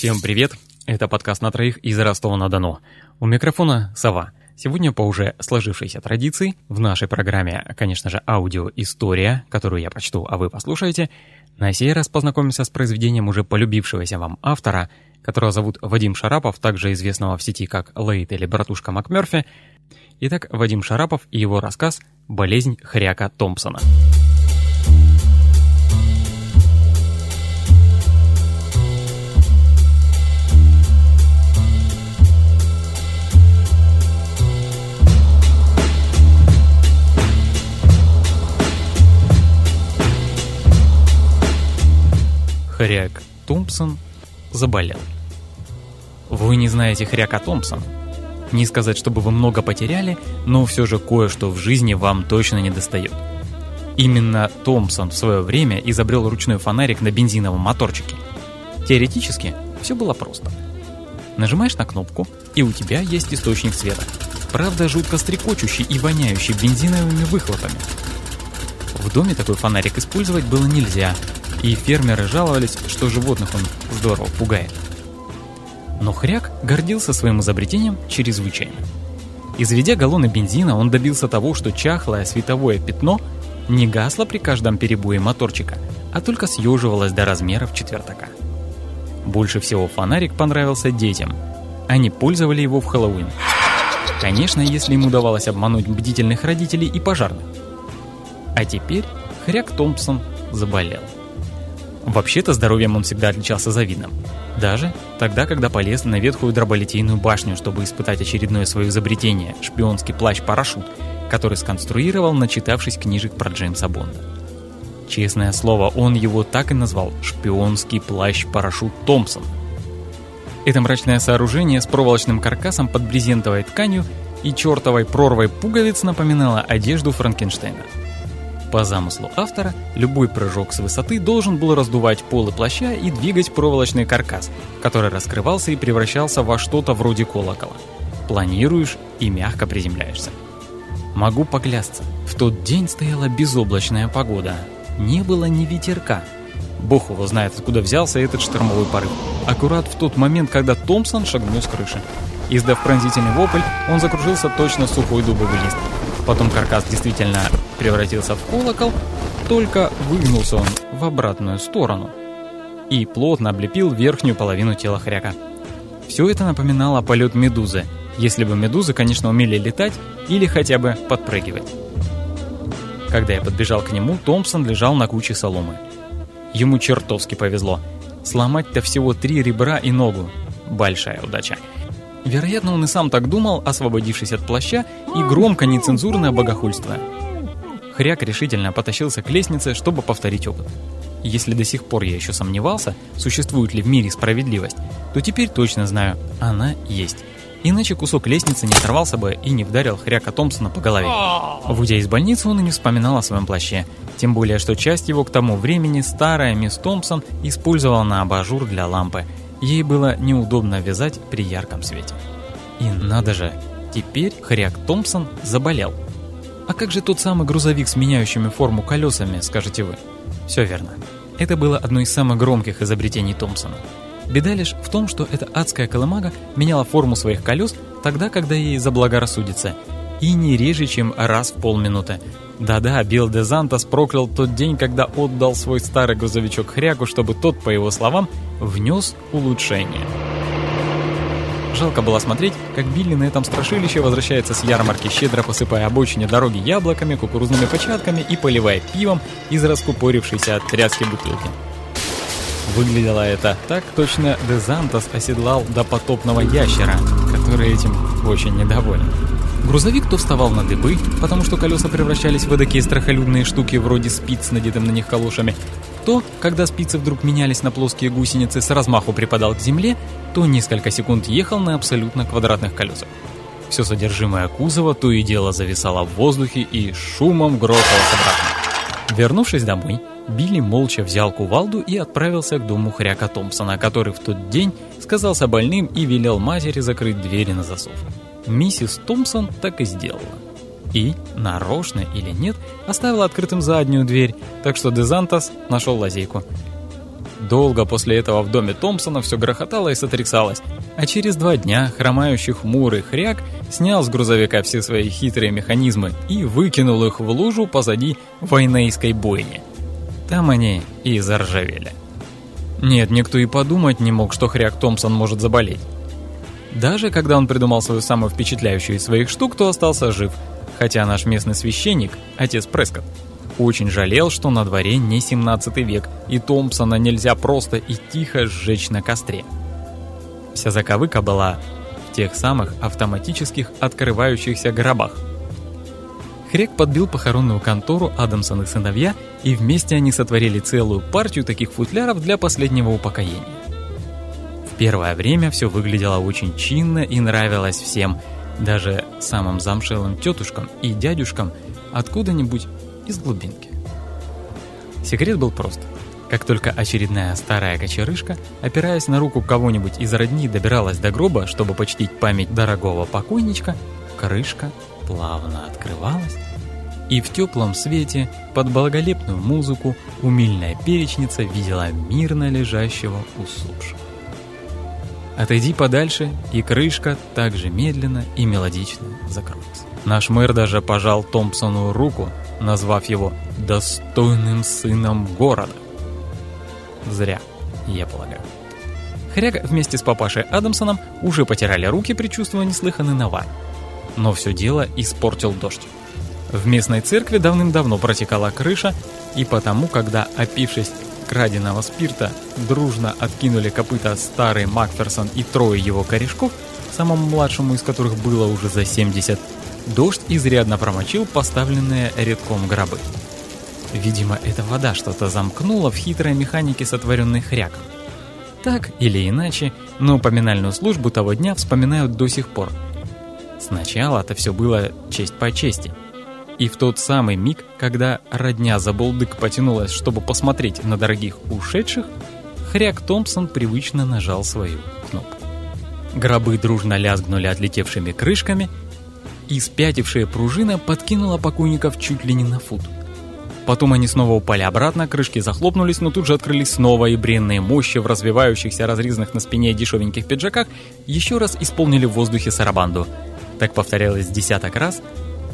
Всем привет! Это подкаст на троих из Ростова-на-Дону. У микрофона Сова. Сегодня по уже сложившейся традиции в нашей программе, конечно же, аудиоистория, которую я прочту, а вы послушаете, на сей раз познакомимся с произведением уже полюбившегося вам автора, которого зовут Вадим Шарапов, также известного в сети как Лейт или Братушка МакМёрфи. Итак, Вадим Шарапов и его рассказ «Болезнь хряка Томпсона». Хряк Томпсон заболел. Вы не знаете Хряка Томпсон? Не сказать, чтобы вы много потеряли, но все же кое-что в жизни вам точно не достает. Именно Томпсон в свое время изобрел ручной фонарик на бензиновом моторчике. Теоретически все было просто. Нажимаешь на кнопку, и у тебя есть источник света. Правда, жутко стрекочущий и воняющий бензиновыми выхлопами. В доме такой фонарик использовать было нельзя, и фермеры жаловались, что животных он здорово пугает. Но Хряк гордился своим изобретением чрезвычайно. Изведя галлоны бензина, он добился того, что чахлое световое пятно не гасло при каждом перебое моторчика, а только съеживалось до размеров четвертака. Больше всего фонарик понравился детям. Они пользовали его в Хэллоуин. Конечно, если им удавалось обмануть бдительных родителей и пожарных. А теперь Хряк Томпсон заболел. Вообще-то здоровьем он всегда отличался завидным. Даже тогда, когда полез на ветхую дроболитейную башню, чтобы испытать очередное свое изобретение – шпионский плащ-парашют, который сконструировал, начитавшись книжек про Джеймса Бонда. Честное слово, он его так и назвал – шпионский плащ-парашют Томпсон. Это мрачное сооружение с проволочным каркасом под брезентовой тканью и чертовой прорвой пуговиц напоминало одежду Франкенштейна – по замыслу автора, любой прыжок с высоты должен был раздувать полы плаща и двигать проволочный каркас, который раскрывался и превращался во что-то вроде колокола. Планируешь и мягко приземляешься. Могу поклясться, в тот день стояла безоблачная погода. Не было ни ветерка. Бог его знает, откуда взялся этот штормовой порыв. Аккурат в тот момент, когда Томпсон шагнул с крыши. Издав пронзительный вопль, он закружился точно сухой дубовый лист. Потом каркас действительно превратился в колокол, только выгнулся он в обратную сторону и плотно облепил верхнюю половину тела хряка. Все это напоминало полет медузы, если бы медузы, конечно, умели летать или хотя бы подпрыгивать. Когда я подбежал к нему, Томпсон лежал на куче соломы. Ему чертовски повезло. Сломать-то всего три ребра и ногу. Большая удача. Вероятно, он и сам так думал, освободившись от плаща и громко нецензурно богохульствуя. Хряк решительно потащился к лестнице, чтобы повторить опыт. Если до сих пор я еще сомневался, существует ли в мире справедливость, то теперь точно знаю, она есть. Иначе кусок лестницы не сорвался бы и не вдарил Хряка Томпсона по голове. Выйдя из больницы, он и не вспоминал о своем плаще. Тем более, что часть его к тому времени старая мисс Томпсон использовала на абажур для лампы – Ей было неудобно вязать при ярком свете. И надо же, теперь Хряк Томпсон заболел. А как же тот самый грузовик с меняющими форму колесами, скажете вы? Все верно. Это было одно из самых громких изобретений Томпсона. Беда лишь в том, что эта адская колымага меняла форму своих колес тогда, когда ей заблагорассудится, и не реже, чем раз в полминуты. Да-да, Билл Дезантас проклял тот день, когда отдал свой старый грузовичок Хряку, чтобы тот, по его словам, внес улучшение. Жалко было смотреть, как Билли на этом страшилище возвращается с ярмарки, щедро посыпая обочине дороги яблоками, кукурузными початками и поливая пивом из раскупорившейся от тряски бутылки. Выглядело это так, точно Дезантас оседлал допотопного ящера, который этим очень недоволен. Грузовик то вставал на дыбы, потому что колеса превращались в такие страхолюдные штуки вроде спиц надетым на них калошами, то, когда спицы вдруг менялись на плоские гусеницы, с размаху припадал к земле, то несколько секунд ехал на абсолютно квадратных колесах. Все содержимое кузова то и дело зависало в воздухе и шумом грохалось обратно. Вернувшись домой, Билли молча взял кувалду и отправился к дому Хряка Томпсона, который в тот день сказался больным и велел матери закрыть двери на засов. Миссис Томпсон так и сделала. И, нарочно или нет, оставила открытым заднюю дверь, так что Дезантас нашел лазейку. Долго после этого в доме Томпсона все грохотало и сотрясалось, а через два дня хромающий хмурый хряк снял с грузовика все свои хитрые механизмы и выкинул их в лужу позади войнейской бойни. Там они и заржавели. Нет, никто и подумать не мог, что хряк Томпсон может заболеть. Даже когда он придумал свою самую впечатляющую из своих штук, то остался жив, хотя наш местный священник, отец Прескотт, очень жалел, что на дворе не 17 век, и Томпсона нельзя просто и тихо сжечь на костре. Вся заковыка была в тех самых автоматических открывающихся гробах. Хрек подбил похоронную контору Адамсон и сыновья, и вместе они сотворили целую партию таких футляров для последнего упокоения. Первое время все выглядело очень чинно и нравилось всем, даже самым замшелым тетушкам и дядюшкам откуда-нибудь из глубинки. Секрет был прост. Как только очередная старая кочерышка, опираясь на руку кого-нибудь из родни, добиралась до гроба, чтобы почтить память дорогого покойничка, крышка плавно открывалась, и в теплом свете, под благолепную музыку, умильная перечница видела мирно лежащего усопшего. Отойди подальше, и крышка также медленно и мелодично закроется. Наш мэр даже пожал Томпсону руку, назвав его «достойным сыном города». Зря, я полагаю. Хряк вместе с папашей Адамсоном уже потирали руки, предчувствуя неслыханный навар. Но все дело испортил дождь. В местной церкви давным-давно протекала крыша, и потому, когда, опившись краденого спирта, дружно откинули копыта старый Макферсон и трое его корешков, самому младшему из которых было уже за 70, Дождь изрядно промочил поставленные редком гробы. Видимо, эта вода что-то замкнула в хитрой механике, сотворенной хряком. Так или иначе, но поминальную службу того дня вспоминают до сих пор. Сначала это все было честь по чести. И в тот самый миг, когда родня за болдык потянулась, чтобы посмотреть на дорогих ушедших, хряк Томпсон привычно нажал свою кнопку. Гробы дружно лязгнули отлетевшими крышками, и спятившая пружина подкинула покойников чуть ли не на фут. Потом они снова упали обратно, крышки захлопнулись, но тут же открылись снова, и бренные мощи в развивающихся, разрезанных на спине дешевеньких пиджаках еще раз исполнили в воздухе сарабанду. Так повторялось десяток раз.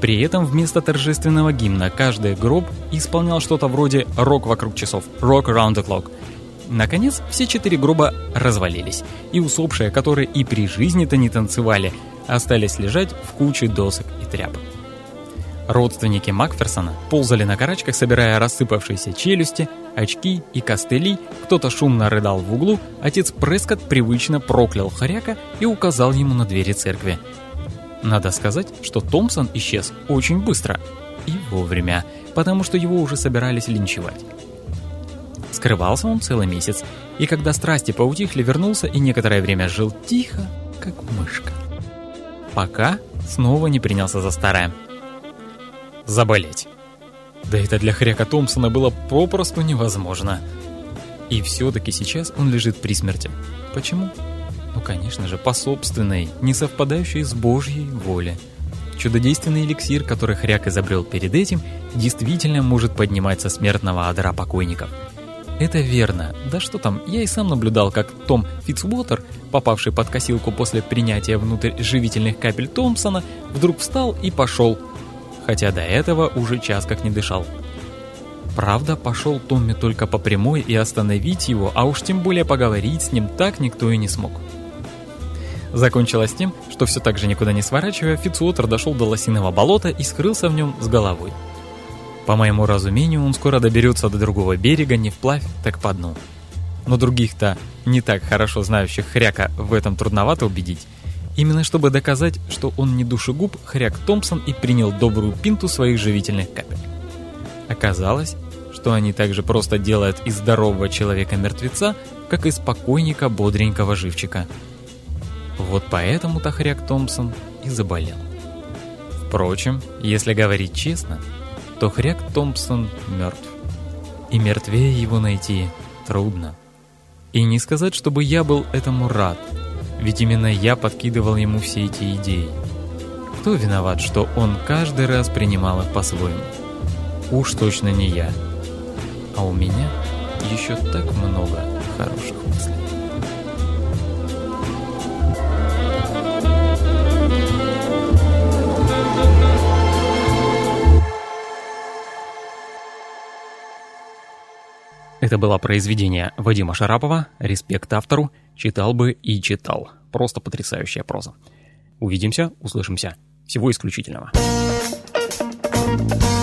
При этом вместо торжественного гимна каждый гроб исполнял что-то вроде «Рок вокруг часов» «Rock around the clock». Наконец, все четыре гроба развалились, и усопшие, которые и при жизни-то не танцевали, остались лежать в куче досок и тряпок. Родственники Макферсона ползали на карачках, собирая рассыпавшиеся челюсти, очки и костыли, кто-то шумно рыдал в углу, отец Прескотт привычно проклял хоряка и указал ему на двери церкви. Надо сказать, что Томпсон исчез очень быстро и вовремя, потому что его уже собирались линчевать. Скрывался он целый месяц, и когда страсти поутихли, вернулся и некоторое время жил тихо, как мышка пока снова не принялся за старое. Заболеть. Да это для хряка Томпсона было попросту невозможно. И все-таки сейчас он лежит при смерти. Почему? Ну, конечно же, по собственной, не совпадающей с Божьей воле. Чудодейственный эликсир, который хряк изобрел перед этим, действительно может поднимать со смертного одра покойников – это верно. Да что там, я и сам наблюдал, как Том Фитцуотер, попавший под косилку после принятия внутрь живительных капель Томпсона, вдруг встал и пошел, хотя до этого уже час как не дышал. Правда, пошел Томми только по прямой и остановить его, а уж тем более поговорить с ним так никто и не смог. Закончилось тем, что все так же никуда не сворачивая, Фитцуотер дошел до лосиного болота и скрылся в нем с головой. По моему разумению, он скоро доберется до другого берега не вплавь, так по дну. Но других-то, не так хорошо знающих хряка, в этом трудновато убедить. Именно чтобы доказать, что он не душегуб, хряк Томпсон и принял добрую пинту своих живительных капель. Оказалось, что они также просто делают из здорового человека мертвеца, как из покойника бодренького живчика. Вот поэтому-то хряк Томпсон и заболел. Впрочем, если говорить честно, то хряк Томпсон мертв. И мертвее его найти трудно. И не сказать, чтобы я был этому рад, ведь именно я подкидывал ему все эти идеи. Кто виноват, что он каждый раз принимал их по-своему? Уж точно не я. А у меня еще так много хороших Это было произведение Вадима Шарапова, респект автору, читал бы и читал. Просто потрясающая проза. Увидимся, услышимся. Всего исключительного. Thank you